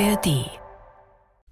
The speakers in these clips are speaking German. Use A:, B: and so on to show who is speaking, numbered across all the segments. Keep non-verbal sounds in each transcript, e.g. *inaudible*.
A: ARD.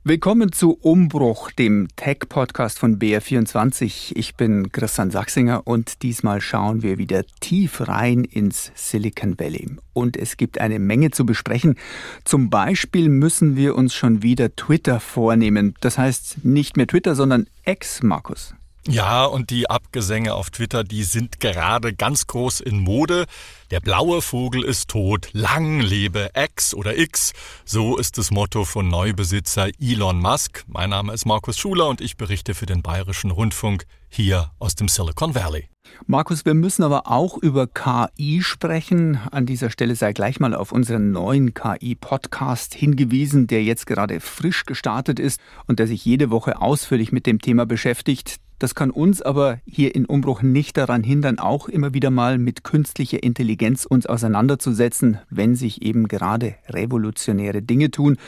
B: Willkommen zu Umbruch, dem Tech-Podcast von BR24. Ich bin Christian Sachsinger und diesmal schauen wir wieder tief rein ins Silicon Valley. Und es gibt eine Menge zu besprechen. Zum Beispiel müssen wir uns schon wieder Twitter vornehmen. Das heißt nicht mehr Twitter, sondern X, Markus.
C: Ja, und die Abgesänge auf Twitter, die sind gerade ganz groß in Mode. Der blaue Vogel ist tot, lang lebe X oder X. So ist das Motto von Neubesitzer Elon Musk. Mein Name ist Markus Schuler und ich berichte für den Bayerischen Rundfunk hier aus dem Silicon Valley.
B: Markus, wir müssen aber auch über KI sprechen. An dieser Stelle sei gleich mal auf unseren neuen KI-Podcast hingewiesen, der jetzt gerade frisch gestartet ist und der sich jede Woche ausführlich mit dem Thema beschäftigt. Das kann uns aber hier in Umbruch nicht daran hindern, auch immer wieder mal mit künstlicher Intelligenz uns auseinanderzusetzen, wenn sich eben gerade revolutionäre Dinge tun.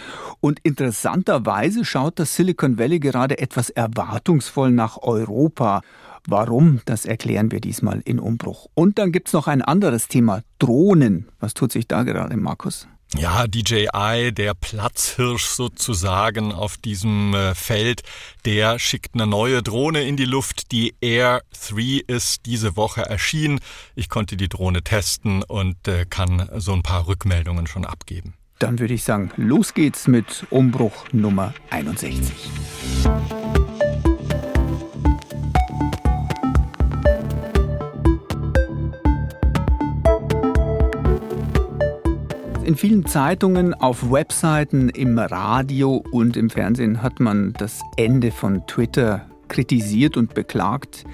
B: Und interessanterweise schaut das Silicon Valley gerade etwas erwartungsvoll nach Europa. Warum, das erklären wir diesmal in Umbruch. Und dann gibt's noch ein anderes Thema, Drohnen. Was tut sich da gerade, Markus?
C: Ja, DJI, der Platzhirsch sozusagen auf diesem äh, Feld, der schickt eine neue Drohne in die Luft. Die Air 3 ist diese Woche erschienen. Ich konnte die Drohne testen und äh, kann so ein paar Rückmeldungen schon abgeben.
B: Dann würde ich sagen, los geht's mit Umbruch Nummer 61. In vielen Zeitungen, auf Webseiten, im Radio und im Fernsehen hat man das Ende von Twitter kritisiert und beklagt.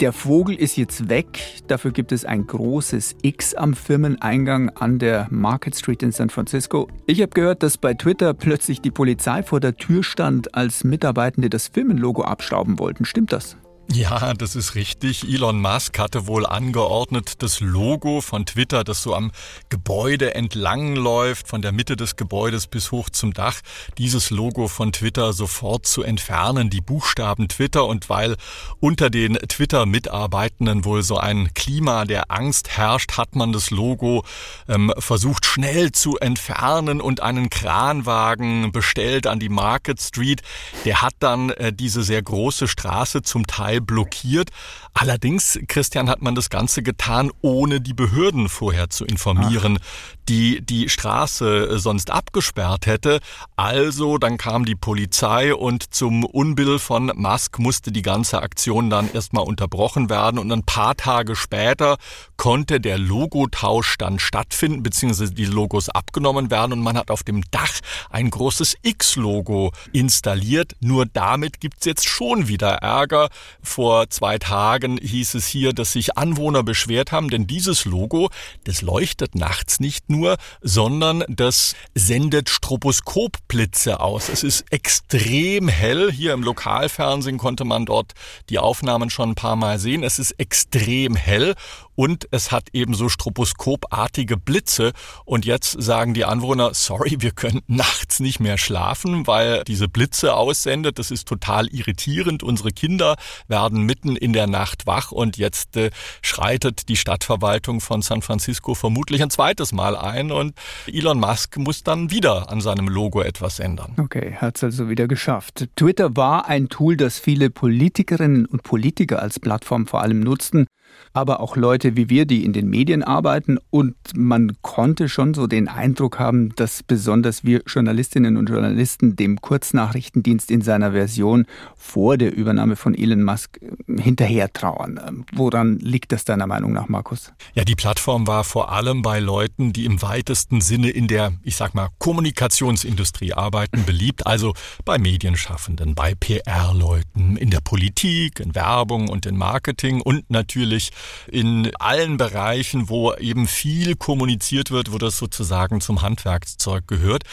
B: Der Vogel ist jetzt weg. Dafür gibt es ein großes X am Firmeneingang an der Market Street in San Francisco. Ich habe gehört, dass bei Twitter plötzlich die Polizei vor der Tür stand, als Mitarbeitende das Firmenlogo abstauben wollten. Stimmt das?
C: Ja, das ist richtig. Elon Musk hatte wohl angeordnet, das Logo von Twitter, das so am Gebäude entlang läuft, von der Mitte des Gebäudes bis hoch zum Dach, dieses Logo von Twitter sofort zu entfernen, die Buchstaben Twitter. Und weil unter den Twitter-Mitarbeitenden wohl so ein Klima der Angst herrscht, hat man das Logo ähm, versucht schnell zu entfernen und einen Kranwagen bestellt an die Market Street. Der hat dann äh, diese sehr große Straße zum Teil blockiert. Allerdings, Christian, hat man das Ganze getan, ohne die Behörden vorher zu informieren, Ach. die die Straße sonst abgesperrt hätte. Also, dann kam die Polizei und zum Unbill von Musk musste die ganze Aktion dann erstmal unterbrochen werden und ein paar Tage später konnte der Logotausch dann stattfinden, beziehungsweise die Logos abgenommen werden und man hat auf dem Dach ein großes X-Logo installiert. Nur damit gibt's jetzt schon wieder Ärger. Vor zwei Tagen hieß es hier, dass sich Anwohner beschwert haben, denn dieses Logo, das leuchtet nachts nicht nur, sondern das sendet Stroboskopblitze aus. Es ist extrem hell. Hier im Lokalfernsehen konnte man dort die Aufnahmen schon ein paar Mal sehen. Es ist extrem hell und es hat eben so stroboskopartige Blitze. Und jetzt sagen die Anwohner, sorry, wir können nachts nicht mehr schlafen, weil diese Blitze aussendet. Das ist total irritierend. Unsere Kinder werden mitten in der Nacht wach und jetzt äh, schreitet die Stadtverwaltung von San Francisco vermutlich ein zweites Mal ein und Elon Musk muss dann wieder an seinem Logo etwas ändern.
B: Okay, hat es also wieder geschafft. Twitter war ein Tool, das viele Politikerinnen und Politiker als Plattform vor allem nutzten aber auch Leute wie wir, die in den Medien arbeiten. Und man konnte schon so den Eindruck haben, dass besonders wir Journalistinnen und Journalisten dem Kurznachrichtendienst in seiner Version vor der Übernahme von Elon Musk äh, hinterher trauern. Woran liegt das deiner Meinung nach, Markus?
C: Ja, die Plattform war vor allem bei Leuten, die im weitesten Sinne in der, ich sag mal, Kommunikationsindustrie arbeiten, beliebt. Also bei Medienschaffenden, bei PR-Leuten, in der Politik, in Werbung und in Marketing und natürlich in allen Bereichen, wo eben viel kommuniziert wird, wo das sozusagen zum Handwerkszeug gehört.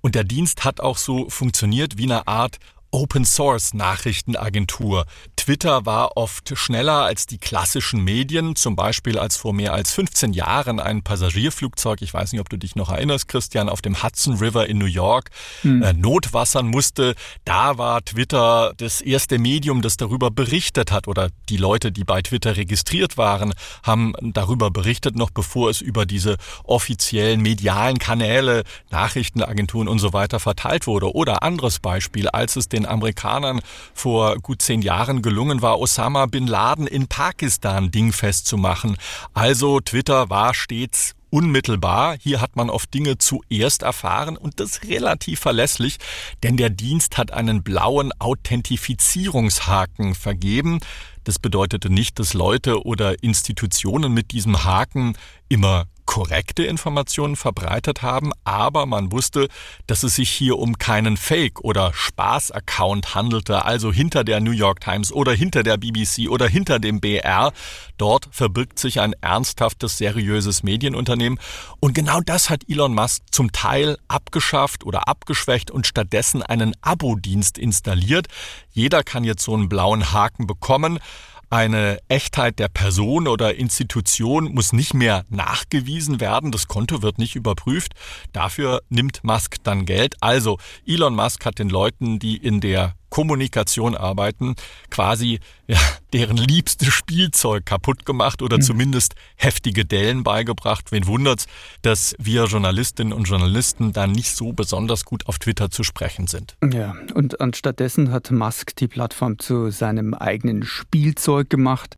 C: Und der Dienst hat auch so funktioniert wie eine Art Open Source Nachrichtenagentur. Twitter war oft schneller als die klassischen Medien, zum Beispiel als vor mehr als 15 Jahren ein Passagierflugzeug, ich weiß nicht, ob du dich noch erinnerst, Christian, auf dem Hudson River in New York hm. äh, notwassern musste. Da war Twitter das erste Medium, das darüber berichtet hat oder die Leute, die bei Twitter registriert waren, haben darüber berichtet, noch bevor es über diese offiziellen medialen Kanäle, Nachrichtenagenturen und so weiter verteilt wurde. Oder anderes Beispiel, als es den Amerikanern vor gut zehn Jahren gelungen war, Osama bin Laden in Pakistan dingfest zu machen. Also Twitter war stets unmittelbar. Hier hat man oft Dinge zuerst erfahren und das relativ verlässlich, denn der Dienst hat einen blauen Authentifizierungshaken vergeben. Das bedeutete nicht, dass Leute oder Institutionen mit diesem Haken immer korrekte Informationen verbreitet haben, aber man wusste, dass es sich hier um keinen Fake- oder Spaß-Account handelte, also hinter der New York Times oder hinter der BBC oder hinter dem BR. Dort verbirgt sich ein ernsthaftes, seriöses Medienunternehmen. Und genau das hat Elon Musk zum Teil abgeschafft oder abgeschwächt und stattdessen einen Abo-Dienst installiert. Jeder kann jetzt so einen blauen Haken bekommen. Eine Echtheit der Person oder Institution muss nicht mehr nachgewiesen werden. Das Konto wird nicht überprüft. Dafür nimmt Musk dann Geld. Also Elon Musk hat den Leuten, die in der Kommunikation arbeiten, quasi ja, deren liebstes Spielzeug kaputt gemacht oder mhm. zumindest heftige Dellen beigebracht. Wen wundert's, dass wir Journalistinnen und Journalisten da nicht so besonders gut auf Twitter zu sprechen sind.
B: Ja, und anstattdessen hat Musk die Plattform zu seinem eigenen Spielzeug gemacht.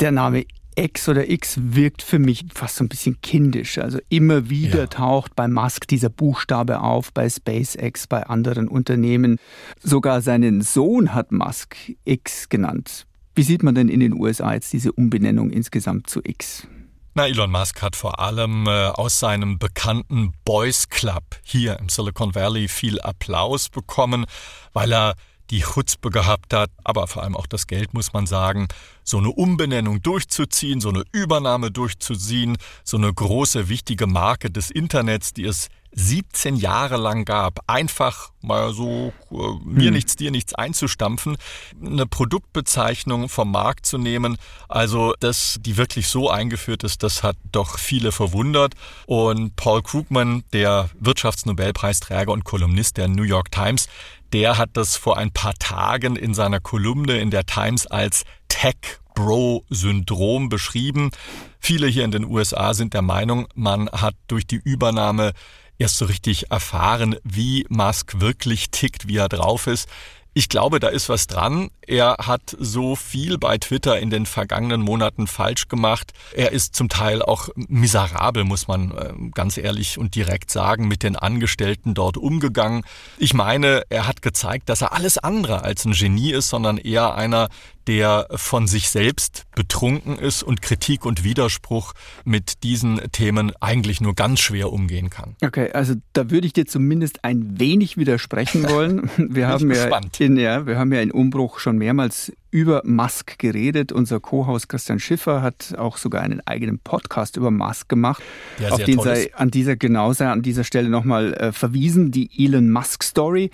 B: Der Name X oder X wirkt für mich fast so ein bisschen kindisch. Also immer wieder ja. taucht bei Musk dieser Buchstabe auf, bei SpaceX, bei anderen Unternehmen. Sogar seinen Sohn hat Musk X genannt. Wie sieht man denn in den USA jetzt diese Umbenennung insgesamt zu X?
C: Na, Elon Musk hat vor allem äh, aus seinem bekannten Boys Club hier im Silicon Valley viel Applaus bekommen, weil er die Chutzpe gehabt hat, aber vor allem auch das Geld, muss man sagen, so eine Umbenennung durchzuziehen, so eine Übernahme durchzuziehen, so eine große, wichtige Marke des Internets, die es 17 Jahre lang gab, einfach mal so äh, mir hm. nichts, dir nichts einzustampfen, eine Produktbezeichnung vom Markt zu nehmen, also dass die wirklich so eingeführt ist, das hat doch viele verwundert. Und Paul Krugman, der Wirtschaftsnobelpreisträger und Kolumnist der New York Times, der hat das vor ein paar Tagen in seiner Kolumne in der Times als Tech Bro-Syndrom beschrieben. Viele hier in den USA sind der Meinung, man hat durch die Übernahme erst so richtig erfahren, wie Musk wirklich tickt, wie er drauf ist. Ich glaube, da ist was dran. Er hat so viel bei Twitter in den vergangenen Monaten falsch gemacht. Er ist zum Teil auch miserabel, muss man äh, ganz ehrlich und direkt sagen, mit den Angestellten dort umgegangen. Ich meine, er hat gezeigt, dass er alles andere als ein Genie ist, sondern eher einer, der von sich selbst betrunken ist und Kritik und Widerspruch mit diesen Themen eigentlich nur ganz schwer umgehen kann.
B: Okay, also da würde ich dir zumindest ein wenig widersprechen *laughs* wollen. Wir haben ja in, ja, wir haben ja in Umbruch schon mehrmals über Musk geredet. Unser Co-Haus Christian Schiffer hat auch sogar einen eigenen Podcast über Musk gemacht. Ja, auf den sei an dieser genau sei an dieser Stelle nochmal äh, verwiesen, die Elon Musk Story.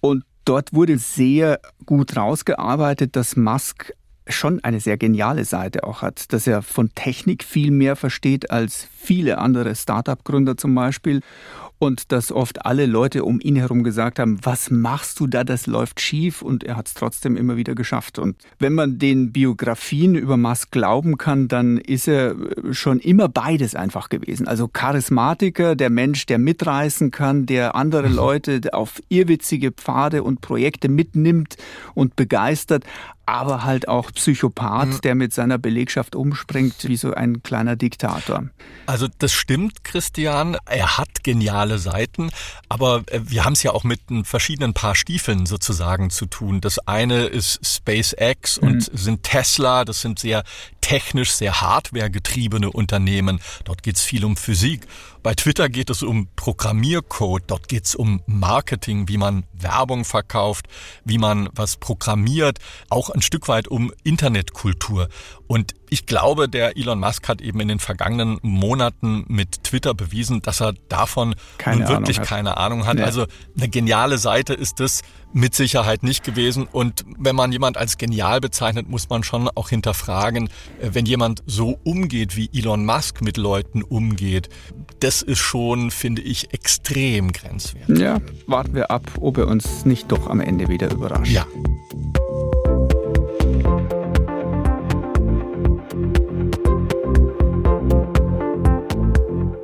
B: Und Dort wurde sehr gut rausgearbeitet, dass Musk schon eine sehr geniale Seite auch hat, dass er von Technik viel mehr versteht als viele andere Startup-Gründer zum Beispiel und dass oft alle Leute um ihn herum gesagt haben, was machst du da, das läuft schief und er hat es trotzdem immer wieder geschafft. Und wenn man den Biografien über Musk glauben kann, dann ist er schon immer beides einfach gewesen. Also Charismatiker, der Mensch, der mitreißen kann, der andere mhm. Leute auf irrwitzige Pfade und Projekte mitnimmt und begeistert, aber halt auch Psychopath, mhm. der mit seiner Belegschaft umspringt wie so ein kleiner Diktator.
C: Also das stimmt, Christian. Er hat geniale Seiten, aber äh, wir haben es ja auch mit verschiedenen Paar Stiefeln sozusagen zu tun. Das eine ist SpaceX mhm. und sind Tesla. Das sind sehr technisch, sehr hardware-getriebene Unternehmen. Dort geht es viel um Physik. Bei Twitter geht es um Programmiercode, dort geht es um Marketing, wie man Werbung verkauft, wie man was programmiert, auch ein Stück weit um Internetkultur. Und ich glaube, der Elon Musk hat eben in den vergangenen Monaten mit Twitter bewiesen, dass er davon keine nun wirklich Ahnung keine Ahnung hat. Ja. Also eine geniale Seite ist es mit Sicherheit nicht gewesen. Und wenn man jemand als genial bezeichnet, muss man schon auch hinterfragen, äh, wenn jemand so umgeht, wie Elon Musk mit Leuten umgeht, das ist schon, finde ich, extrem grenzwertig.
B: Ja, warten wir ab, ob er uns nicht doch am Ende wieder überrascht.
C: Ja.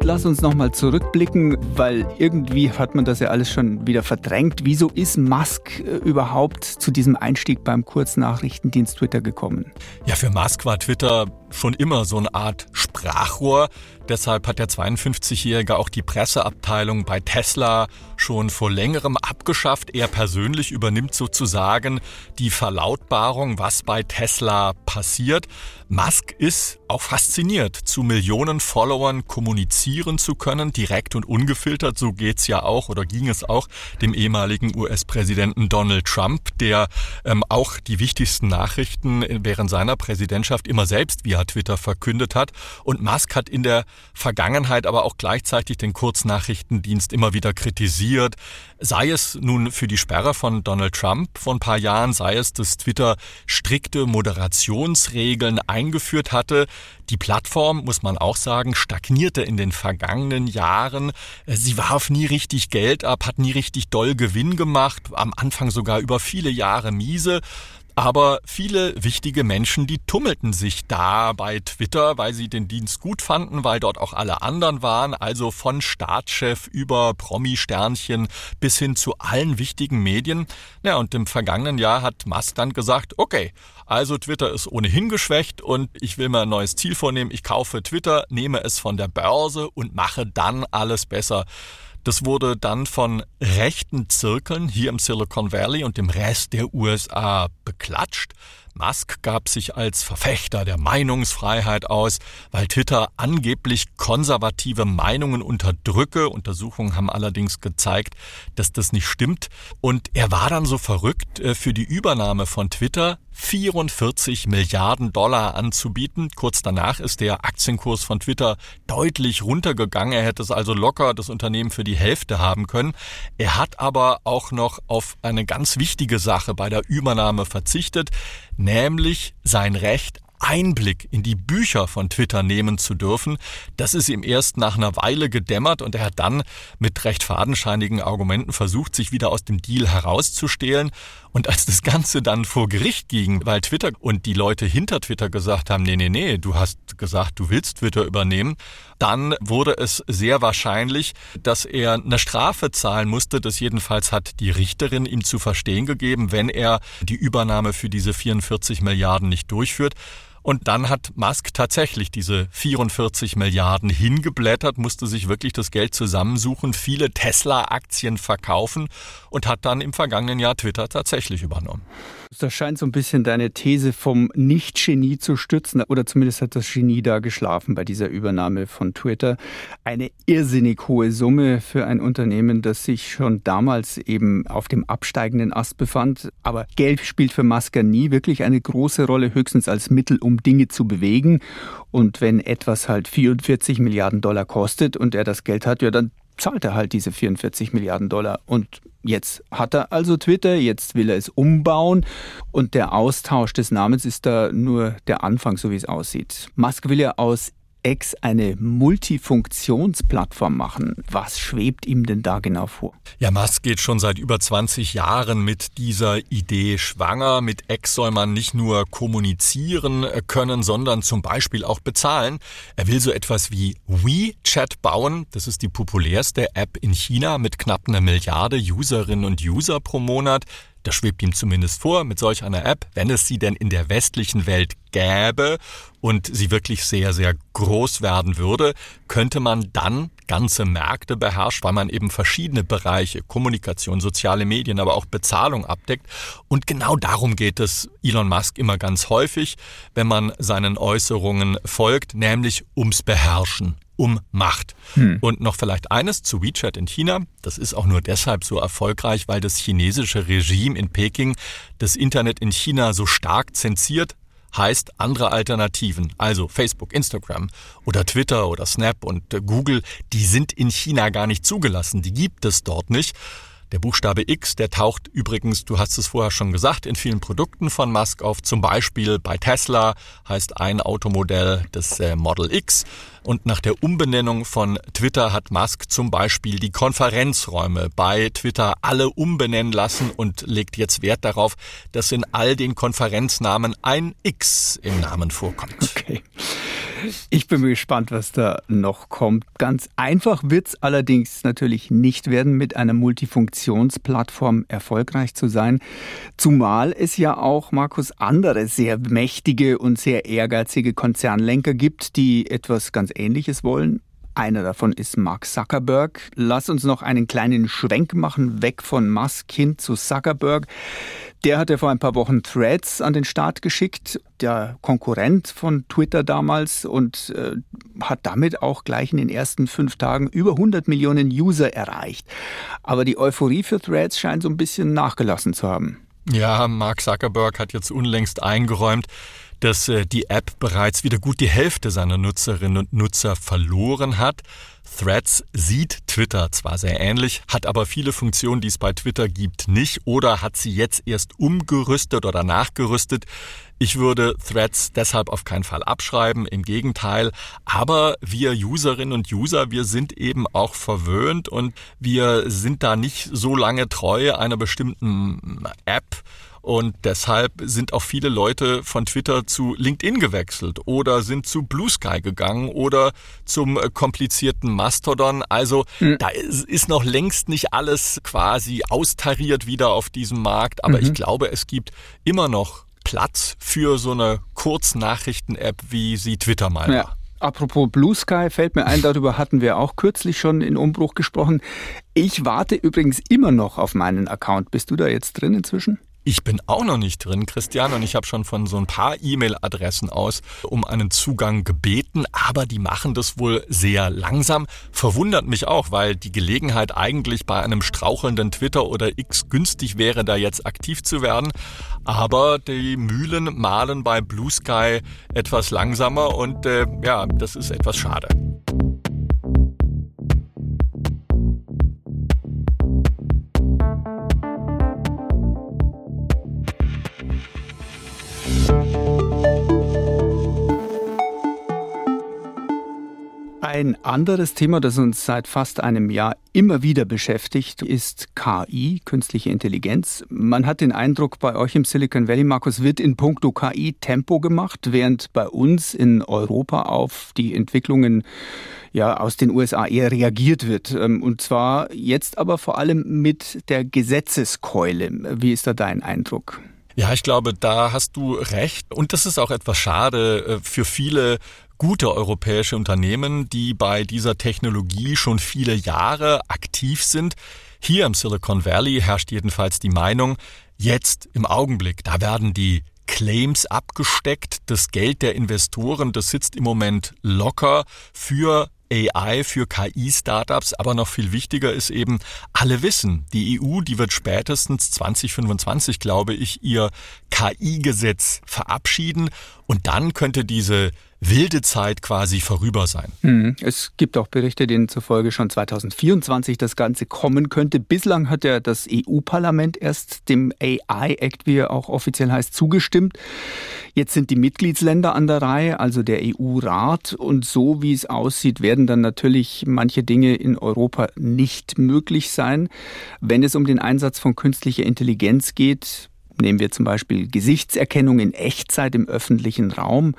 B: Lass uns nochmal zurückblicken, weil irgendwie hat man das ja alles schon wieder verdrängt. Wieso ist Musk äh, überhaupt zu diesem Einstieg beim Kurznachrichtendienst Twitter gekommen?
C: Ja, für Musk war Twitter schon immer so eine Art Sprachrohr. Deshalb hat der 52-Jährige auch die Presseabteilung bei Tesla schon vor längerem abgeschafft. Er persönlich übernimmt sozusagen die Verlautbarung, was bei Tesla passiert. Musk ist auch fasziniert, zu Millionen Followern kommunizieren zu können, direkt und ungefiltert. So geht's ja auch oder ging es auch dem ehemaligen US-Präsidenten Donald Trump, der ähm, auch die wichtigsten Nachrichten während seiner Präsidentschaft immer selbst via Twitter verkündet hat. Und Musk hat in der Vergangenheit aber auch gleichzeitig den Kurznachrichtendienst immer wieder kritisiert. Sei es nun für die Sperre von Donald Trump vor ein paar Jahren, sei es, dass Twitter strikte Moderationsregeln eingeführt hatte. Die Plattform, muss man auch sagen, stagnierte in den vergangenen Jahren. Sie warf nie richtig Geld ab, hat nie richtig doll Gewinn gemacht, am Anfang sogar über viele Jahre miese. Aber viele wichtige Menschen, die tummelten sich da bei Twitter, weil sie den Dienst gut fanden, weil dort auch alle anderen waren, also von Staatschef über Promi-Sternchen bis hin zu allen wichtigen Medien. Ja, und im vergangenen Jahr hat Musk dann gesagt, okay, also Twitter ist ohnehin geschwächt und ich will mir ein neues Ziel vornehmen. Ich kaufe Twitter, nehme es von der Börse und mache dann alles besser. Das wurde dann von rechten Zirkeln hier im Silicon Valley und dem Rest der USA beklatscht. Musk gab sich als Verfechter der Meinungsfreiheit aus, weil Twitter angeblich konservative Meinungen unterdrücke. Untersuchungen haben allerdings gezeigt, dass das nicht stimmt. Und er war dann so verrückt, äh, für die Übernahme von Twitter 44 Milliarden Dollar anzubieten. Kurz danach ist der Aktienkurs von Twitter deutlich runtergegangen. Er hätte es also locker das Unternehmen für die Hälfte haben können. Er hat aber auch noch auf eine ganz wichtige Sache bei der Übernahme verzichtet nämlich sein Recht, Einblick in die Bücher von Twitter nehmen zu dürfen. Das ist ihm erst nach einer Weile gedämmert und er hat dann mit recht fadenscheinigen Argumenten versucht, sich wieder aus dem Deal herauszustehlen. Und als das Ganze dann vor Gericht ging, weil Twitter und die Leute hinter Twitter gesagt haben, nee, nee, nee, du hast gesagt, du willst Twitter übernehmen, dann wurde es sehr wahrscheinlich, dass er eine Strafe zahlen musste. Das jedenfalls hat die Richterin ihm zu verstehen gegeben, wenn er die Übernahme für diese 44 Milliarden nicht durchführt. Und dann hat Musk tatsächlich diese 44 Milliarden hingeblättert, musste sich wirklich das Geld zusammensuchen, viele Tesla-Aktien verkaufen und hat dann im vergangenen Jahr Twitter tatsächlich übernommen.
B: Das scheint so ein bisschen deine These vom Nicht-Genie zu stützen, oder zumindest hat das Genie da geschlafen bei dieser Übernahme von Twitter. Eine irrsinnig hohe Summe für ein Unternehmen, das sich schon damals eben auf dem absteigenden Ast befand. Aber Geld spielt für Musk nie wirklich eine große Rolle, höchstens als Mittel, um Dinge zu bewegen. Und wenn etwas halt 44 Milliarden Dollar kostet und er das Geld hat, ja, dann zahlt er halt diese 44 Milliarden Dollar. Und jetzt hat er also Twitter, jetzt will er es umbauen und der Austausch des Namens ist da nur der Anfang, so wie es aussieht. Musk will ja aus X eine Multifunktionsplattform machen. Was schwebt ihm denn da genau vor?
C: Ja, Musk geht schon seit über 20 Jahren mit dieser Idee schwanger. Mit X soll man nicht nur kommunizieren können, sondern zum Beispiel auch bezahlen. Er will so etwas wie WeChat bauen. Das ist die populärste App in China mit knapp einer Milliarde Userinnen und User pro Monat. Das schwebt ihm zumindest vor mit solch einer App, wenn es sie denn in der westlichen Welt gäbe und sie wirklich sehr, sehr groß werden würde, könnte man dann ganze Märkte beherrscht, weil man eben verschiedene Bereiche, Kommunikation, soziale Medien, aber auch Bezahlung abdeckt. Und genau darum geht es Elon Musk immer ganz häufig, wenn man seinen Äußerungen folgt, nämlich ums Beherrschen um Macht. Hm. Und noch vielleicht eines zu WeChat in China. Das ist auch nur deshalb so erfolgreich, weil das chinesische Regime in Peking das Internet in China so stark zensiert heißt andere Alternativen, also Facebook, Instagram oder Twitter oder Snap und äh, Google, die sind in China gar nicht zugelassen, die gibt es dort nicht. Der Buchstabe X, der taucht übrigens, du hast es vorher schon gesagt, in vielen Produkten von Musk auf. Zum Beispiel bei Tesla heißt ein Automodell das äh, Model X. Und nach der Umbenennung von Twitter hat Musk zum Beispiel die Konferenzräume bei Twitter alle umbenennen lassen und legt jetzt Wert darauf, dass in all den Konferenznamen ein X im Namen vorkommt.
B: Okay. Ich bin gespannt, was da noch kommt. Ganz einfach wird es allerdings natürlich nicht werden, mit einer Multifunktionsplattform erfolgreich zu sein. Zumal es ja auch, Markus, andere sehr mächtige und sehr ehrgeizige Konzernlenker gibt, die etwas ganz Ähnliches wollen. Einer davon ist Mark Zuckerberg. Lass uns noch einen kleinen Schwenk machen, weg von Musk hin zu Zuckerberg. Der hat ja vor ein paar Wochen Threads an den Start geschickt, der Konkurrent von Twitter damals, und äh, hat damit auch gleich in den ersten fünf Tagen über 100 Millionen User erreicht. Aber die Euphorie für Threads scheint so ein bisschen nachgelassen zu haben.
C: Ja, Mark Zuckerberg hat jetzt unlängst eingeräumt, dass äh, die App bereits wieder gut die Hälfte seiner Nutzerinnen und Nutzer verloren hat. Threads sieht Twitter zwar sehr ähnlich, hat aber viele Funktionen, die es bei Twitter gibt, nicht oder hat sie jetzt erst umgerüstet oder nachgerüstet. Ich würde Threads deshalb auf keinen Fall abschreiben, im Gegenteil. Aber wir Userinnen und User, wir sind eben auch verwöhnt und wir sind da nicht so lange treu einer bestimmten App und deshalb sind auch viele Leute von Twitter zu LinkedIn gewechselt oder sind zu Blue Sky gegangen oder zum äh, komplizierten Mastodon. Also mhm. da ist, noch längst nicht alles quasi austariert wieder auf diesem Markt. Aber mhm. ich glaube, es gibt immer noch Platz für so eine Kurznachrichten-App, wie sie Twitter mal ja. war.
B: Apropos Blue Sky fällt mir ein, darüber hatten wir auch kürzlich schon in Umbruch gesprochen. Ich warte übrigens immer noch auf meinen Account. Bist du da jetzt drin inzwischen?
C: Ich bin auch noch nicht drin, Christian, und ich habe schon von so ein paar E-Mail-Adressen aus um einen Zugang gebeten, aber die machen das wohl sehr langsam. Verwundert mich auch, weil die Gelegenheit eigentlich bei einem strauchelnden Twitter oder X günstig wäre, da jetzt aktiv zu werden. Aber die Mühlen malen bei Blue Sky etwas langsamer und äh, ja, das ist etwas schade.
B: Ein anderes Thema, das uns seit fast einem Jahr immer wieder beschäftigt, ist KI, künstliche Intelligenz. Man hat den Eindruck, bei euch im Silicon Valley, Markus, wird in puncto KI Tempo gemacht, während bei uns in Europa auf die Entwicklungen ja, aus den USA eher reagiert wird. Ähm, und zwar jetzt aber vor allem mit der Gesetzeskeule. Wie ist da dein Eindruck?
C: Ja, ich glaube, da hast du recht. Und das ist auch etwas schade äh, für viele gute europäische Unternehmen, die bei dieser Technologie schon viele Jahre aktiv sind. Hier im Silicon Valley herrscht jedenfalls die Meinung, jetzt im Augenblick, da werden die Claims abgesteckt. Das Geld der Investoren, das sitzt im Moment locker für AI für KI-Startups, aber noch viel wichtiger ist eben, alle wissen, die EU, die wird spätestens 2025, glaube ich, ihr KI-Gesetz verabschieden und dann könnte diese wilde Zeit quasi vorüber sein.
B: Hm. Es gibt auch Berichte, denen zufolge schon 2024 das Ganze kommen könnte. Bislang hat ja das EU-Parlament erst dem AI-Act, wie er auch offiziell heißt, zugestimmt. Jetzt sind die Mitgliedsländer an der Reihe, also der EU-Rat. Und so wie es aussieht, werden dann natürlich manche Dinge in Europa nicht möglich sein. Wenn es um den Einsatz von künstlicher Intelligenz geht, Nehmen wir zum Beispiel Gesichtserkennung in Echtzeit im öffentlichen Raum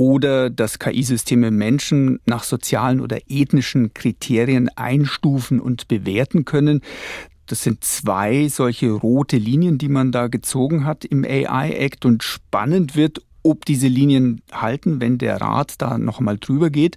B: oder dass KI-Systeme Menschen nach sozialen oder ethnischen Kriterien einstufen und bewerten können. Das sind zwei solche rote Linien, die man da gezogen hat im AI-Act und spannend wird, ob diese Linien halten, wenn der Rat da nochmal drüber geht.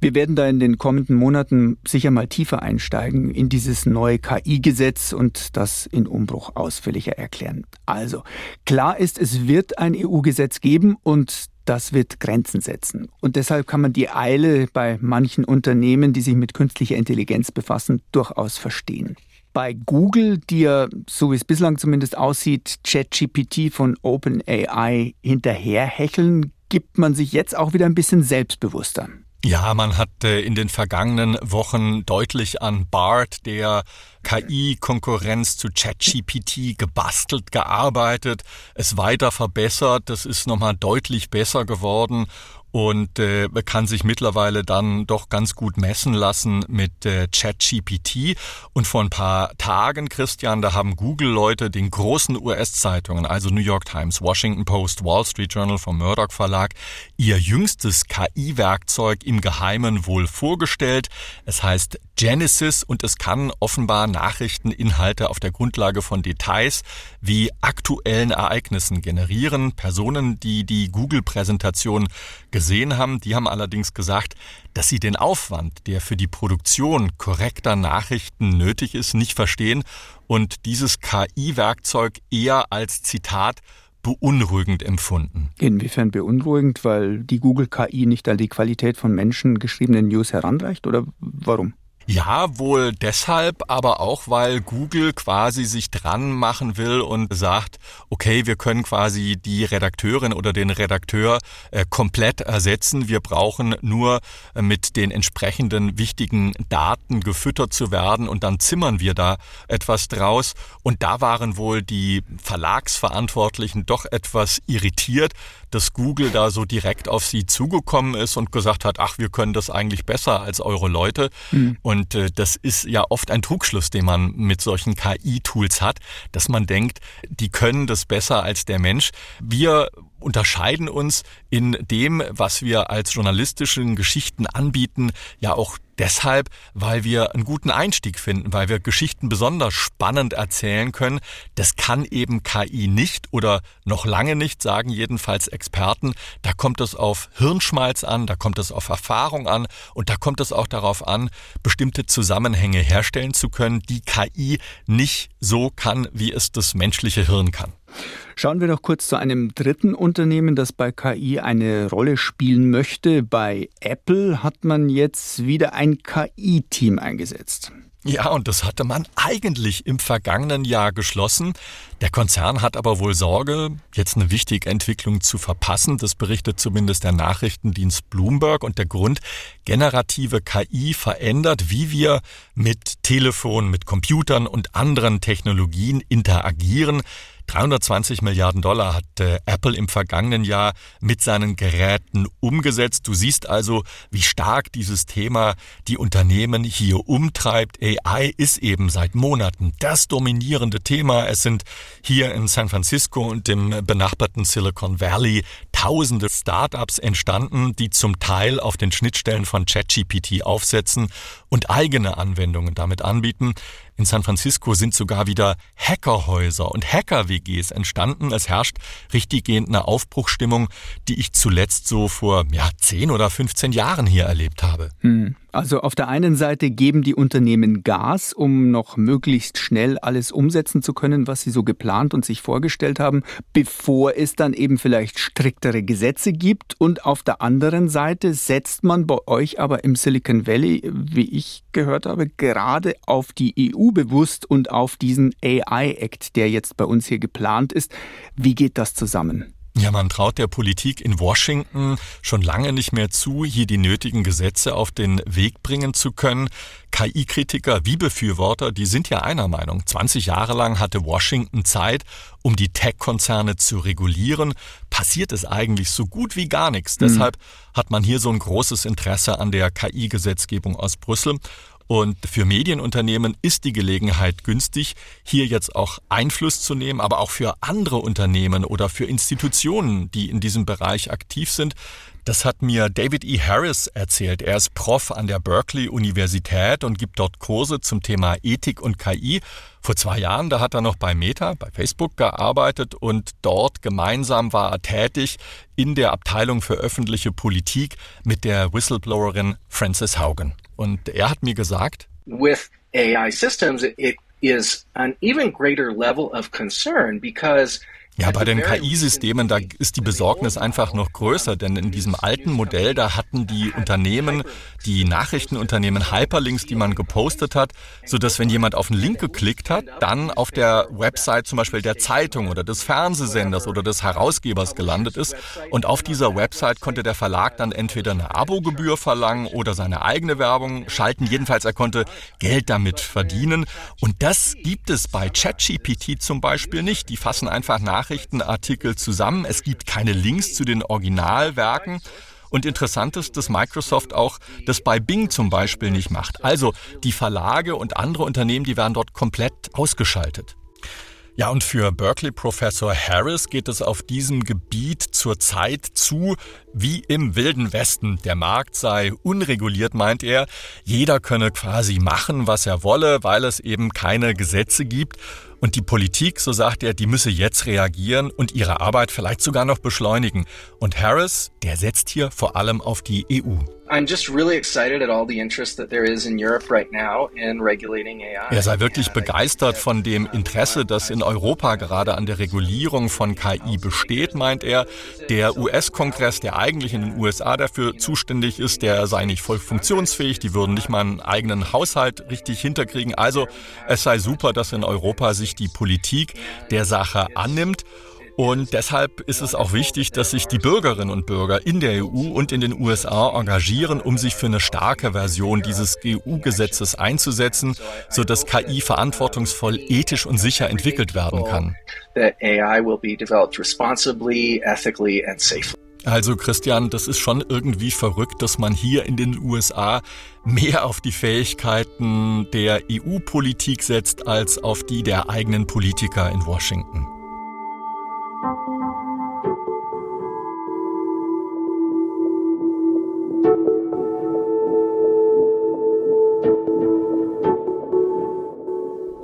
B: Wir werden da in den kommenden Monaten sicher mal tiefer einsteigen in dieses neue KI-Gesetz und das in Umbruch ausführlicher erklären. Also, klar ist, es wird ein EU-Gesetz geben und das wird Grenzen setzen. Und deshalb kann man die Eile bei manchen Unternehmen, die sich mit künstlicher Intelligenz befassen, durchaus verstehen. Bei Google, die ja, so wie es bislang zumindest aussieht, ChatGPT von OpenAI hinterherhecheln, gibt man sich jetzt auch wieder ein bisschen selbstbewusster.
C: Ja, man hat in den vergangenen Wochen deutlich an BART, der KI-Konkurrenz zu ChatGPT gebastelt, gearbeitet, es weiter verbessert. Das ist nochmal deutlich besser geworden und äh, kann sich mittlerweile dann doch ganz gut messen lassen mit äh, ChatGPT. Und vor ein paar Tagen, Christian, da haben Google-Leute den großen US-Zeitungen, also New York Times, Washington Post, Wall Street Journal vom Murdoch Verlag, ihr jüngstes KI-Werkzeug im Geheimen wohl vorgestellt. Es heißt Genesis und es kann offenbar Nachrichteninhalte auf der Grundlage von Details wie aktuellen Ereignissen generieren. Personen, die die Google-Präsentation gesehen haben, die haben allerdings gesagt, dass sie den Aufwand, der für die Produktion korrekter Nachrichten nötig ist, nicht verstehen und dieses KI-Werkzeug eher als Zitat beunruhigend empfunden.
B: Inwiefern beunruhigend, weil die Google KI nicht an die Qualität von menschengeschriebenen News heranreicht oder warum?
C: Ja, wohl deshalb, aber auch, weil Google quasi sich dran machen will und sagt, okay, wir können quasi die Redakteurin oder den Redakteur äh, komplett ersetzen. Wir brauchen nur äh, mit den entsprechenden wichtigen Daten gefüttert zu werden und dann zimmern wir da etwas draus. Und da waren wohl die Verlagsverantwortlichen doch etwas irritiert, dass Google da so direkt auf sie zugekommen ist und gesagt hat, ach, wir können das eigentlich besser als eure Leute. Mhm. Und äh, das ist ja oft ein Trugschluss, den man mit solchen KI-Tools hat, dass man denkt, die können das besser als der Mensch. Wir unterscheiden uns in dem, was wir als journalistischen Geschichten anbieten, ja auch deshalb, weil wir einen guten Einstieg finden, weil wir Geschichten besonders spannend erzählen können. Das kann eben KI nicht oder noch lange nicht, sagen jedenfalls Experten. Da kommt es auf Hirnschmalz an, da kommt es auf Erfahrung an und da kommt es auch darauf an, bestimmte Zusammenhänge herstellen zu können, die KI nicht so kann, wie es das menschliche Hirn kann.
B: Schauen wir noch kurz zu einem dritten Unternehmen, das bei KI eine Rolle spielen möchte. Bei Apple hat man jetzt wieder ein KI-Team eingesetzt.
C: Ja, und das hatte man eigentlich im vergangenen Jahr geschlossen. Der Konzern hat aber wohl Sorge, jetzt eine wichtige Entwicklung zu verpassen. Das berichtet zumindest der Nachrichtendienst Bloomberg. Und der Grund, generative KI verändert, wie wir mit Telefon, mit Computern und anderen Technologien interagieren. 320 Milliarden Dollar hat Apple im vergangenen Jahr mit seinen Geräten umgesetzt. Du siehst also, wie stark dieses Thema die Unternehmen hier umtreibt. AI ist eben seit Monaten das dominierende Thema. Es sind hier in San Francisco und dem benachbarten Silicon Valley tausende Startups entstanden, die zum Teil auf den Schnittstellen von ChatGPT aufsetzen und eigene Anwendungen damit anbieten. In San Francisco sind sogar wieder Hackerhäuser und Hacker-WGs entstanden. Es herrscht richtiggehend eine Aufbruchstimmung, die ich zuletzt so vor ja, 10 oder 15 Jahren hier erlebt habe.
B: Hm. Also auf der einen Seite geben die Unternehmen Gas, um noch möglichst schnell alles umsetzen zu können, was sie so geplant und sich vorgestellt haben, bevor es dann eben vielleicht striktere Gesetze gibt. Und auf der anderen Seite setzt man bei euch aber im Silicon Valley, wie ich gehört habe, gerade auf die EU bewusst und auf diesen AI-Act, der jetzt bei uns hier geplant ist. Wie geht das zusammen?
C: Ja, man traut der Politik in Washington schon lange nicht mehr zu, hier die nötigen Gesetze auf den Weg bringen zu können. KI-Kritiker wie Befürworter, die sind ja einer Meinung. 20 Jahre lang hatte Washington Zeit, um die Tech-Konzerne zu regulieren. Passiert es eigentlich so gut wie gar nichts. Mhm. Deshalb hat man hier so ein großes Interesse an der KI-Gesetzgebung aus Brüssel. Und für Medienunternehmen ist die Gelegenheit günstig, hier jetzt auch Einfluss zu nehmen, aber auch für andere Unternehmen oder für Institutionen, die in diesem Bereich aktiv sind. Das hat mir David E. Harris erzählt. Er ist Prof an der Berkeley Universität und gibt dort Kurse zum Thema Ethik und KI. Vor zwei Jahren, da hat er noch bei Meta, bei Facebook gearbeitet und dort gemeinsam war er tätig in der Abteilung für öffentliche Politik mit der Whistleblowerin Frances Haugen. Und er hat mir gesagt,
A: with AI systems, it is an even greater level of concern because
C: Ja, bei den KI-Systemen, da ist die Besorgnis einfach noch größer, denn in diesem alten Modell, da hatten die Unternehmen, die Nachrichtenunternehmen Hyperlinks, die man gepostet hat, so dass wenn jemand auf einen Link geklickt hat, dann auf der Website zum Beispiel der Zeitung oder des Fernsehsenders oder des Herausgebers gelandet ist. Und auf dieser Website konnte der Verlag dann entweder eine Abogebühr verlangen oder seine eigene Werbung schalten. Jedenfalls, er konnte Geld damit verdienen. Und das gibt es bei ChatGPT zum Beispiel nicht. Die fassen einfach nach Nachrichtenartikel zusammen. Es gibt keine Links zu den Originalwerken. Und interessant ist, dass Microsoft auch das bei Bing zum Beispiel nicht macht. Also die Verlage und andere Unternehmen, die werden dort komplett ausgeschaltet. Ja, und für Berkeley-Professor Harris geht es auf diesem Gebiet zurzeit zu wie im Wilden Westen. Der Markt sei unreguliert, meint er. Jeder könne quasi machen, was er wolle, weil es eben keine Gesetze gibt. Und die Politik, so sagt er, die müsse jetzt reagieren und ihre Arbeit vielleicht sogar noch beschleunigen. Und Harris, der setzt hier vor allem auf die EU. I'm just really excited at all the interest that there is in Europe right now in regulating AI. Er sei wirklich begeistert von dem Interesse, das in Europa gerade an der Regulierung von KI besteht, meint er. Der US-Kongress, der eigentlich in den USA dafür zuständig ist, der sei nicht voll funktionsfähig, die würden nicht mal einen eigenen Haushalt richtig hinterkriegen. Also es sei super, dass in Europa sich die Politik der Sache annimmt. Und deshalb ist es auch wichtig, dass sich die Bürgerinnen und Bürger in der EU und in den USA engagieren, um sich für eine starke Version dieses EU-Gesetzes einzusetzen, sodass KI verantwortungsvoll, ethisch und sicher entwickelt werden kann. Also Christian, das ist schon irgendwie verrückt, dass man hier in den USA mehr auf die Fähigkeiten der EU-Politik setzt als auf die der eigenen Politiker in Washington.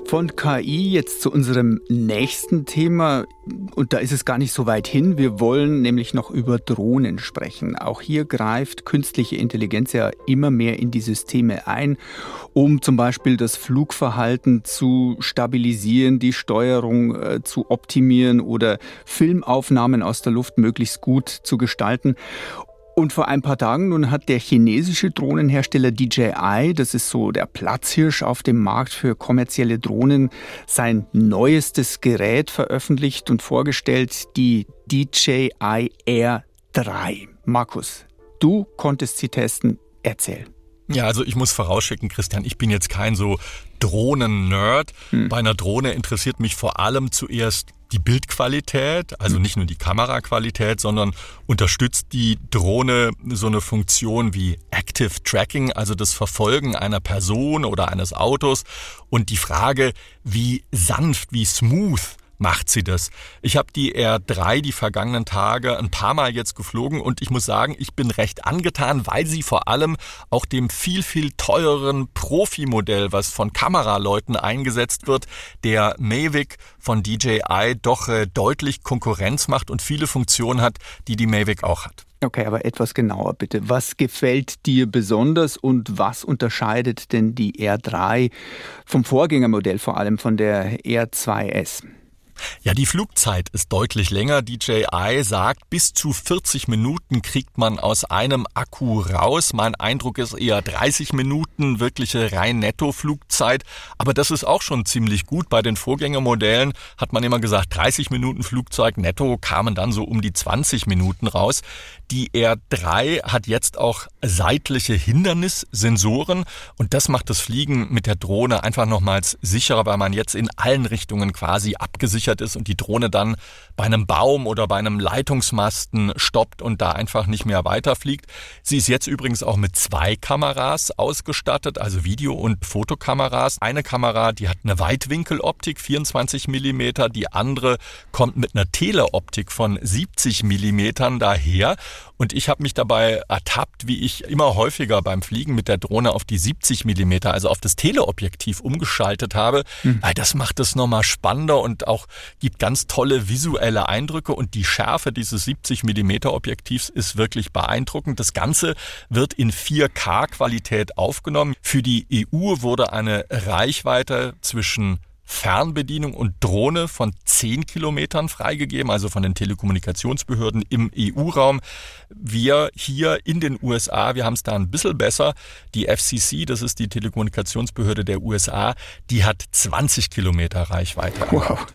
B: Von KI jetzt zu unserem nächsten Thema. Und da ist es gar nicht so weit hin. Wir wollen nämlich noch über Drohnen sprechen. Auch hier greift künstliche Intelligenz ja immer mehr in die Systeme ein, um zum Beispiel das Flugverhalten zu stabilisieren, die Steuerung äh, zu optimieren oder Filmaufnahmen aus der Luft möglichst gut zu gestalten. Und vor ein paar Tagen nun hat der chinesische Drohnenhersteller DJI, das ist so der Platzhirsch auf dem Markt für kommerzielle Drohnen, sein neuestes Gerät veröffentlicht und vorgestellt, die DJI Air 3. Markus, du konntest sie testen. Erzähl.
C: Ja, also ich muss vorausschicken, Christian, ich bin jetzt kein so Drohnen-Nerd. Hm. Bei einer Drohne interessiert mich vor allem zuerst die Bildqualität, also nicht nur die Kameraqualität, sondern unterstützt die Drohne so eine Funktion wie Active Tracking, also das Verfolgen einer Person oder eines Autos. Und die Frage, wie sanft, wie smooth macht sie das. Ich habe die R3 die vergangenen Tage ein paar Mal jetzt geflogen und ich muss sagen, ich bin recht angetan, weil sie vor allem auch dem viel, viel teureren Profi-Modell, was von Kameraleuten eingesetzt wird, der Mavic von DJI doch äh, deutlich Konkurrenz macht und viele Funktionen hat, die die Mavic auch hat.
B: Okay, aber etwas genauer bitte. Was gefällt dir besonders und was unterscheidet denn die R3 vom Vorgängermodell, vor allem von der R2S?
C: Ja, die Flugzeit ist deutlich länger. DJI sagt, bis zu 40 Minuten kriegt man aus einem Akku raus. Mein Eindruck ist eher 30 Minuten wirkliche rein Netto-Flugzeit. Aber das ist auch schon ziemlich gut. Bei den Vorgängermodellen hat man immer gesagt, 30 Minuten Flugzeug netto kamen dann so um die 20 Minuten raus. Die R3 hat jetzt auch seitliche Hindernissensoren und das macht das Fliegen mit der Drohne einfach nochmals sicherer, weil man jetzt in allen Richtungen quasi abgesichert ist und die Drohne dann bei einem Baum oder bei einem Leitungsmasten stoppt und da einfach nicht mehr weiterfliegt. Sie ist jetzt übrigens auch mit zwei Kameras ausgestattet, also Video- und Fotokameras. Eine Kamera, die hat eine Weitwinkeloptik, 24 Millimeter, die andere kommt mit einer Teleoptik von 70 Millimetern daher. Und ich habe mich dabei ertappt, wie ich immer häufiger beim Fliegen mit der Drohne auf die 70 Millimeter, also auf das Teleobjektiv umgeschaltet habe. Mhm. Weil das macht es nochmal spannender und auch gibt ganz tolle visuelle Eindrücke. Und die Schärfe dieses 70 Millimeter Objektivs ist wirklich beeindruckend. Das Ganze wird in 4K Qualität aufgenommen. Für die EU wurde eine Reichweite zwischen Fernbedienung und Drohne von 10 Kilometern freigegeben, also von den Telekommunikationsbehörden im EU-Raum. Wir hier in den USA, wir haben es da ein bisschen besser. Die FCC, das ist die Telekommunikationsbehörde der USA, die hat 20 Kilometer Reichweite.
B: Wow,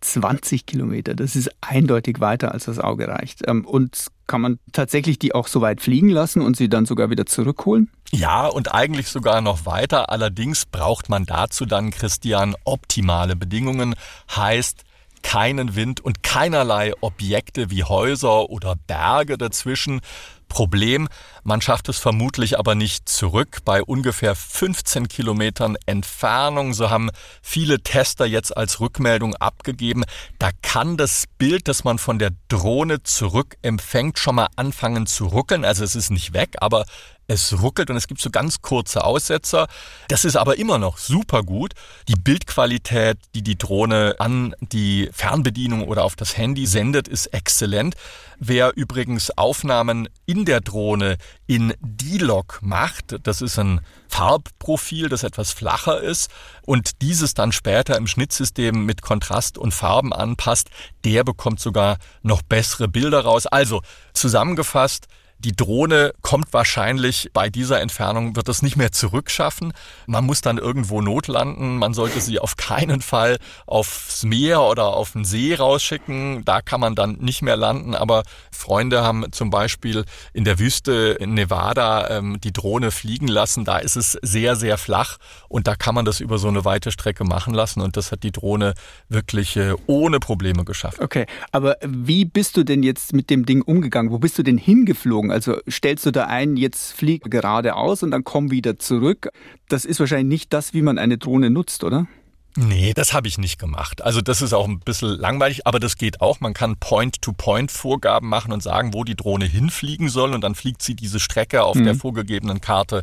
B: 20 Kilometer, das ist eindeutig weiter, als das Auge reicht. Ähm, und kann man tatsächlich die auch so weit fliegen lassen und sie dann sogar wieder zurückholen?
C: Ja, und eigentlich sogar noch weiter. Allerdings braucht man dazu dann, Christian, optimale Bedingungen. Heißt, keinen Wind und keinerlei Objekte wie Häuser oder Berge dazwischen. Problem, man schafft es vermutlich aber nicht zurück. Bei ungefähr 15 Kilometern Entfernung, so haben viele Tester jetzt als Rückmeldung abgegeben, da kann das Bild, das man von der Drohne zurück empfängt, schon mal anfangen zu ruckeln. Also es ist nicht weg, aber es ruckelt und es gibt so ganz kurze Aussetzer. Das ist aber immer noch super gut. Die Bildqualität, die die Drohne an die Fernbedienung oder auf das Handy sendet, ist exzellent. Wer übrigens Aufnahmen in der Drohne in D-Log macht, das ist ein Farbprofil, das etwas flacher ist und dieses dann später im Schnittsystem mit Kontrast und Farben anpasst, der bekommt sogar noch bessere Bilder raus. Also zusammengefasst, die Drohne kommt wahrscheinlich bei dieser Entfernung, wird es nicht mehr zurückschaffen. Man muss dann irgendwo notlanden. Man sollte sie auf keinen Fall aufs Meer oder auf den See rausschicken. Da kann man dann nicht mehr landen. Aber Freunde haben zum Beispiel in der Wüste in Nevada ähm, die Drohne fliegen lassen. Da ist es sehr, sehr flach und da kann man das über so eine weite Strecke machen lassen. Und das hat die Drohne wirklich äh, ohne Probleme geschafft.
B: Okay, aber wie bist du denn jetzt mit dem Ding umgegangen? Wo bist du denn hingeflogen? Bewegung. Also stellst du da ein, jetzt flieg geradeaus und dann komm wieder zurück. Das ist wahrscheinlich nicht das, wie man eine Drohne nutzt, oder?
C: Nee, das habe ich nicht gemacht. Also das ist auch ein bisschen langweilig, aber das geht auch. Man kann Point-to-Point-Vorgaben machen und sagen, wo die Drohne hinfliegen soll und dann fliegt sie diese Strecke auf mhm. der vorgegebenen Karte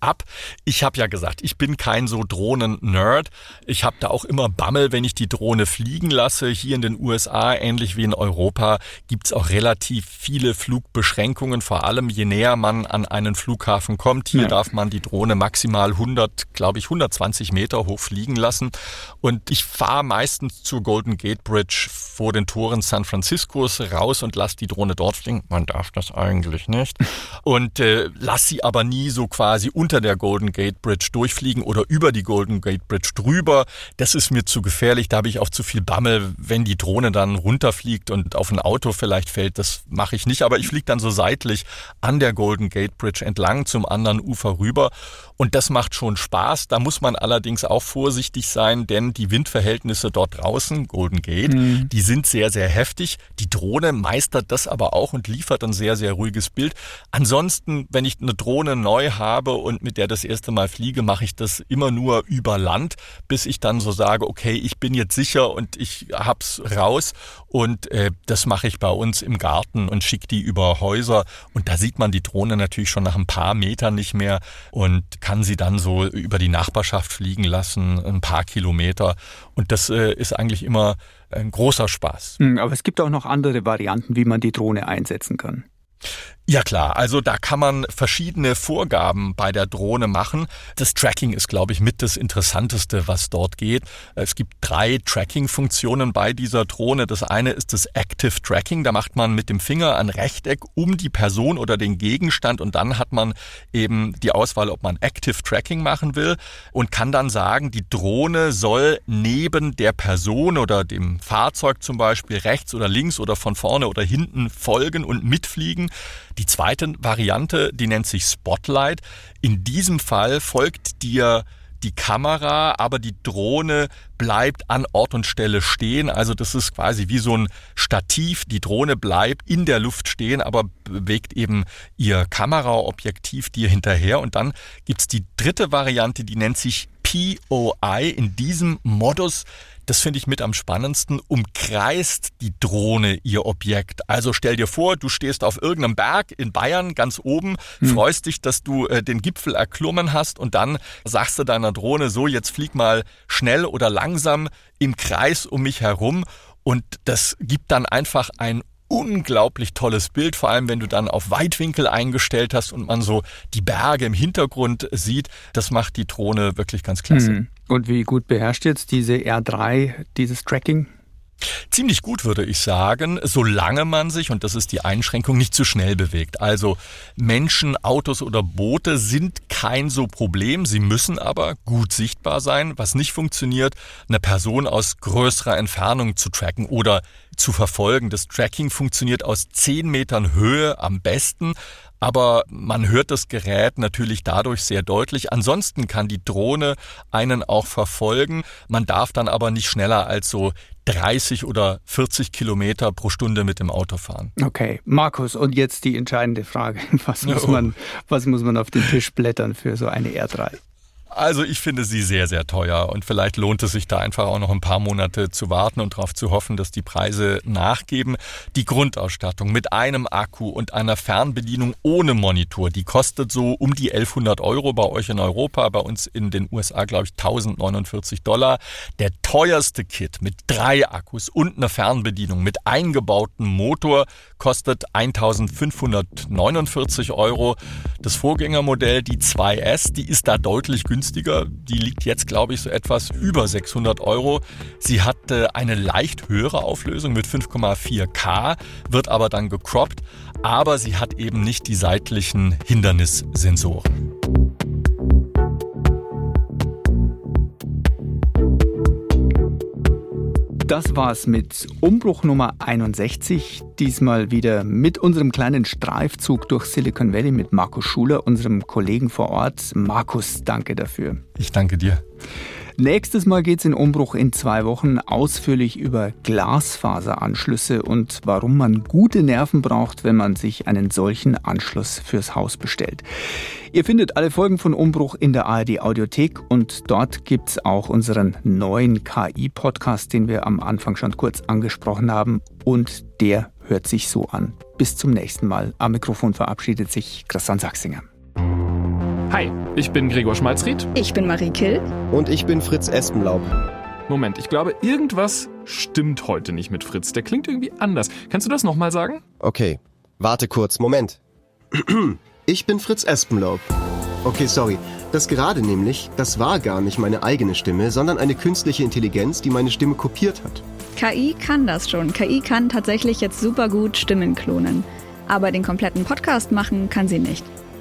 C: ab. Ich habe ja gesagt, ich bin kein so Drohnen-Nerd. Ich habe da auch immer Bammel, wenn ich die Drohne fliegen lasse. Hier in den USA, ähnlich wie in Europa, gibt's auch relativ viele Flugbeschränkungen, vor allem je näher man an einen Flughafen kommt. Hier ja. darf man die Drohne maximal 100, glaube ich, 120 Meter hoch fliegen lassen. Und ich fahre meistens zur Golden Gate Bridge vor den Toren San Franciscos raus und lasse die Drohne dort fliegen. Man darf das eigentlich nicht. *laughs* Und äh, lass sie aber nie so quasi unter der Golden Gate Bridge durchfliegen oder über die Golden Gate Bridge drüber. Das ist mir zu gefährlich. Da habe ich auch zu viel Bammel, wenn die Drohne dann runterfliegt und auf ein Auto vielleicht fällt. Das mache ich nicht. Aber ich fliege dann so seitlich an der Golden Gate Bridge entlang zum anderen Ufer rüber. Und das macht schon Spaß. Da muss man allerdings auch vorsichtig sein, denn die Windverhältnisse dort draußen, Golden Gate, mhm. die sind sehr, sehr heftig. Die Drohne meistert das aber auch und liefert ein sehr, sehr ruhiges Bild. Ansonsten, wenn ich eine Drohne neu habe und mit der das erste Mal fliege, mache ich das immer nur über Land, bis ich dann so sage, okay, ich bin jetzt sicher und ich hab's raus. Und äh, das mache ich bei uns im Garten und schicke die über Häuser. Und da sieht man die Drohne natürlich schon nach ein paar Metern nicht mehr und kann sie dann so über die Nachbarschaft fliegen lassen, ein paar Kilometer. Und das äh, ist eigentlich immer ein großer Spaß.
B: Hm, aber es gibt auch noch andere Varianten, wie man die Drohne einsetzen kann.
C: Ja klar, also da kann man verschiedene Vorgaben bei der Drohne machen. Das Tracking ist, glaube ich, mit das Interessanteste, was dort geht. Es gibt drei Tracking-Funktionen bei dieser Drohne. Das eine ist das Active Tracking. Da macht man mit dem Finger ein Rechteck um die Person oder den Gegenstand und dann hat man eben die Auswahl, ob man Active Tracking machen will und kann dann sagen, die Drohne soll neben der Person oder dem Fahrzeug zum Beispiel rechts oder links oder von vorne oder hinten folgen und mitfliegen. Die zweite Variante, die nennt sich Spotlight. In diesem Fall folgt dir die Kamera, aber die Drohne bleibt an Ort und Stelle stehen. Also das ist quasi wie so ein Stativ. Die Drohne bleibt in der Luft stehen, aber bewegt eben ihr Kameraobjektiv dir hinterher. Und dann gibt's die dritte Variante, die nennt sich POI. In diesem Modus das finde ich mit am spannendsten, umkreist die Drohne ihr Objekt. Also stell dir vor, du stehst auf irgendeinem Berg in Bayern ganz oben, hm. freust dich, dass du äh, den Gipfel erklommen hast und dann sagst du deiner Drohne so, jetzt flieg mal schnell oder langsam im Kreis um mich herum und das gibt dann einfach ein unglaublich tolles Bild, vor allem wenn du dann auf Weitwinkel eingestellt hast und man so die Berge im Hintergrund sieht. Das macht die Drohne wirklich ganz klasse. Hm.
B: Und wie gut beherrscht jetzt diese R3 dieses Tracking?
C: Ziemlich gut würde ich sagen, solange man sich, und das ist die Einschränkung, nicht zu schnell bewegt. Also Menschen, Autos oder Boote sind kein so Problem, sie müssen aber gut sichtbar sein. Was nicht funktioniert, eine Person aus größerer Entfernung zu tracken oder zu verfolgen. Das Tracking funktioniert aus 10 Metern Höhe am besten, aber man hört das Gerät natürlich dadurch sehr deutlich. Ansonsten kann die Drohne einen auch verfolgen. Man darf dann aber nicht schneller als so 30 oder 40 Kilometer pro Stunde mit dem Auto fahren.
B: Okay, Markus, und jetzt die entscheidende Frage. *laughs* Was muss, man, was muss man auf den Tisch blättern für so eine R3?
C: Also ich finde sie sehr, sehr teuer und vielleicht lohnt es sich da einfach auch noch ein paar Monate zu warten und darauf zu hoffen, dass die Preise nachgeben. Die Grundausstattung mit einem Akku und einer Fernbedienung ohne Monitor, die kostet so um die 1100 Euro bei euch in Europa, bei uns in den USA glaube ich 1049 Dollar. Der teuerste Kit mit drei Akkus und einer Fernbedienung mit eingebautem Motor kostet 1549 Euro. Das Vorgängermodell, die 2S, die ist da deutlich günstiger. Die liegt jetzt, glaube ich, so etwas über 600 Euro. Sie hat eine leicht höhere Auflösung mit 5,4K, wird aber dann gecroppt. Aber sie hat eben nicht die seitlichen Hindernissensoren.
B: Das war's mit Umbruch Nummer 61. Diesmal wieder mit unserem kleinen Streifzug durch Silicon Valley mit Markus Schuler, unserem Kollegen vor Ort. Markus, danke dafür.
C: Ich danke dir.
B: Nächstes Mal geht es in Umbruch in zwei Wochen ausführlich über Glasfaseranschlüsse und warum man gute Nerven braucht, wenn man sich einen solchen Anschluss fürs Haus bestellt. Ihr findet alle Folgen von Umbruch in der ARD Audiothek und dort gibt es auch unseren neuen KI-Podcast, den wir am Anfang schon kurz angesprochen haben und der hört sich so an. Bis zum nächsten Mal. Am Mikrofon verabschiedet sich Christian Sachsinger.
A: Hi, ich bin Gregor Schmalzried.
D: Ich bin Marie Kill.
E: Und ich bin Fritz Espenlaub.
A: Moment, ich glaube, irgendwas stimmt heute nicht mit Fritz. Der klingt irgendwie anders. Kannst du das nochmal sagen?
E: Okay, warte kurz, Moment. *clears throat* Ich bin Fritz Espenlaub. Okay, sorry. Das gerade nämlich, das war gar nicht meine eigene Stimme, sondern eine künstliche Intelligenz, die meine Stimme kopiert hat.
D: KI kann das schon. KI kann tatsächlich jetzt super gut Stimmen klonen. Aber den kompletten Podcast machen kann sie nicht.